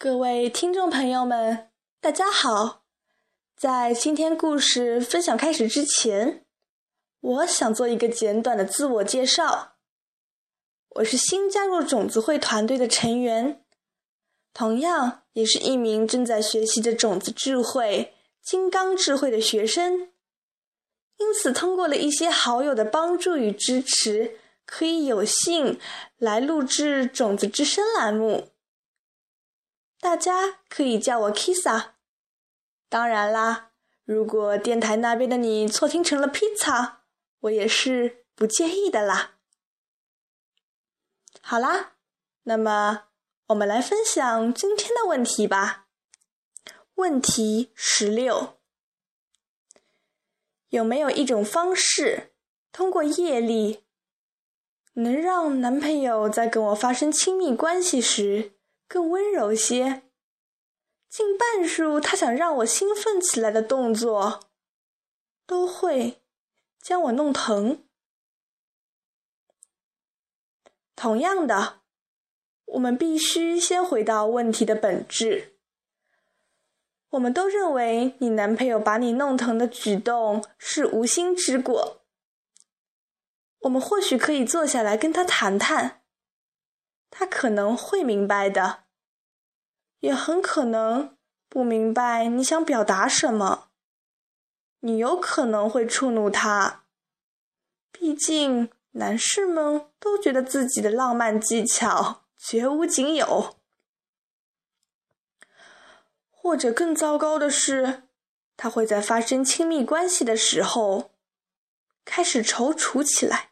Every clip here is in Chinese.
各位听众朋友们，大家好！在今天故事分享开始之前，我想做一个简短的自我介绍。我是新加入种子会团队的成员，同样也是一名正在学习着种子智慧、金刚智慧的学生。因此，通过了一些好友的帮助与支持，可以有幸来录制《种子之声》栏目。大家可以叫我 Kisa。当然啦，如果电台那边的你错听成了 Pizza，我也是不介意的啦。好啦，那么我们来分享今天的问题吧。问题十六：有没有一种方式，通过业力，能让男朋友在跟我发生亲密关系时？更温柔些，近半数他想让我兴奋起来的动作，都会将我弄疼。同样的，我们必须先回到问题的本质。我们都认为你男朋友把你弄疼的举动是无心之过。我们或许可以坐下来跟他谈谈。他可能会明白的，也很可能不明白你想表达什么。你有可能会触怒他，毕竟男士们都觉得自己的浪漫技巧绝无仅有。或者更糟糕的是，他会在发生亲密关系的时候开始踌躇起来。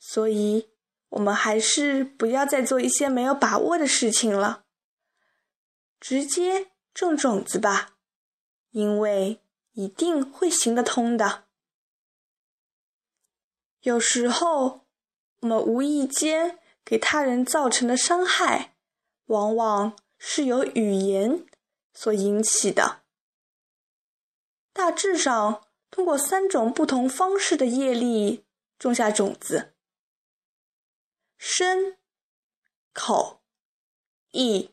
所以。我们还是不要再做一些没有把握的事情了，直接种种子吧，因为一定会行得通的。有时候，我们无意间给他人造成的伤害，往往是由语言所引起的。大致上，通过三种不同方式的业力种下种子。身、口、意，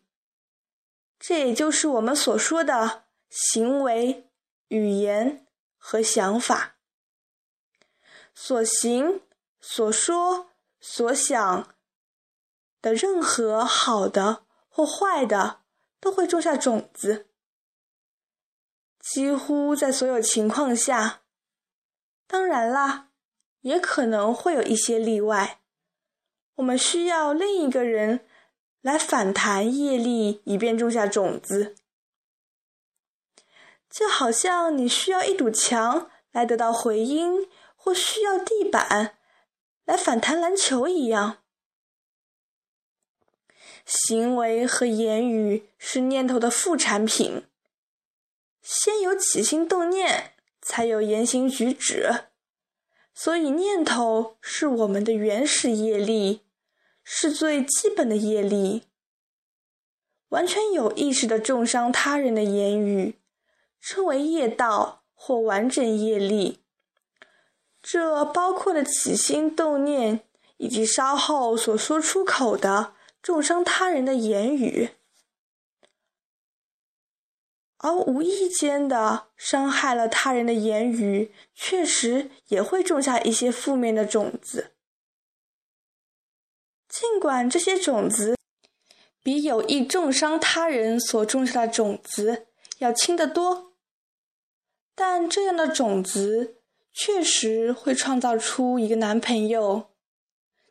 这也就是我们所说的行为、语言和想法。所行、所说、所想的任何好的或坏的，都会种下种子。几乎在所有情况下，当然啦，也可能会有一些例外。我们需要另一个人来反弹业力，以便种下种子，就好像你需要一堵墙来得到回音，或需要地板来反弹篮球一样。行为和言语是念头的副产品，先有起心动念，才有言行举止，所以念头是我们的原始业力。是最基本的业力。完全有意识的重伤他人的言语，称为业道或完整业力。这包括了起心动念，以及稍后所说出口的重伤他人的言语。而无意间的伤害了他人的言语，确实也会种下一些负面的种子。尽管这些种子比有意重伤他人所种下的种子要轻得多，但这样的种子确实会创造出一个男朋友，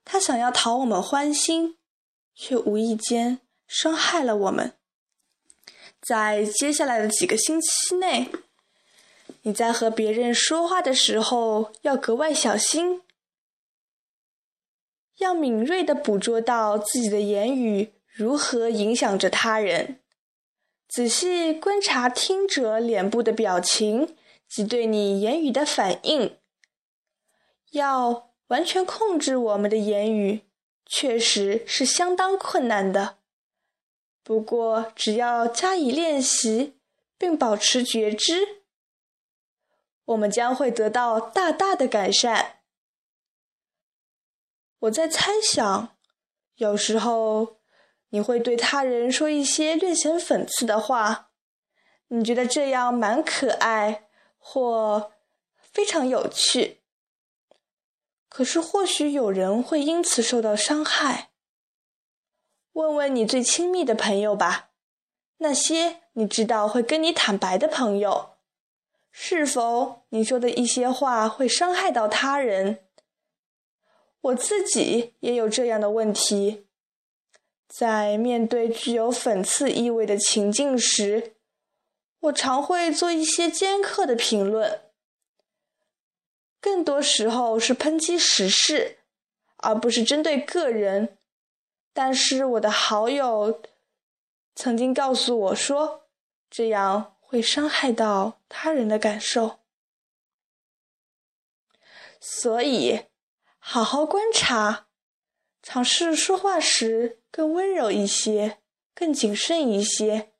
他想要讨我们欢心，却无意间伤害了我们。在接下来的几个星期内，你在和别人说话的时候要格外小心。要敏锐地捕捉到自己的言语如何影响着他人，仔细观察听者脸部的表情及对你言语的反应。要完全控制我们的言语，确实是相当困难的。不过，只要加以练习，并保持觉知，我们将会得到大大的改善。我在猜想，有时候你会对他人说一些略显讽刺的话，你觉得这样蛮可爱或非常有趣。可是或许有人会因此受到伤害。问问你最亲密的朋友吧，那些你知道会跟你坦白的朋友，是否你说的一些话会伤害到他人？我自己也有这样的问题。在面对具有讽刺意味的情境时，我常会做一些尖刻的评论，更多时候是抨击时事，而不是针对个人。但是我的好友曾经告诉我说，这样会伤害到他人的感受，所以好好观察。尝试说话时更温柔一些，更谨慎一些，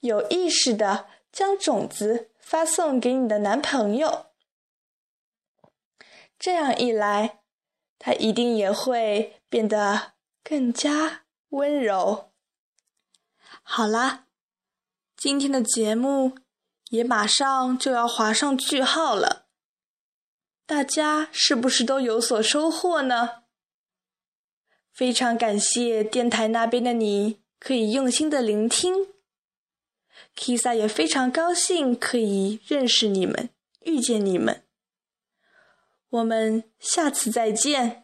有意识的将种子发送给你的男朋友。这样一来，他一定也会变得更加温柔。好啦，今天的节目也马上就要划上句号了，大家是不是都有所收获呢？非常感谢电台那边的你，可以用心的聆听。Kisa 也非常高兴可以认识你们，遇见你们。我们下次再见。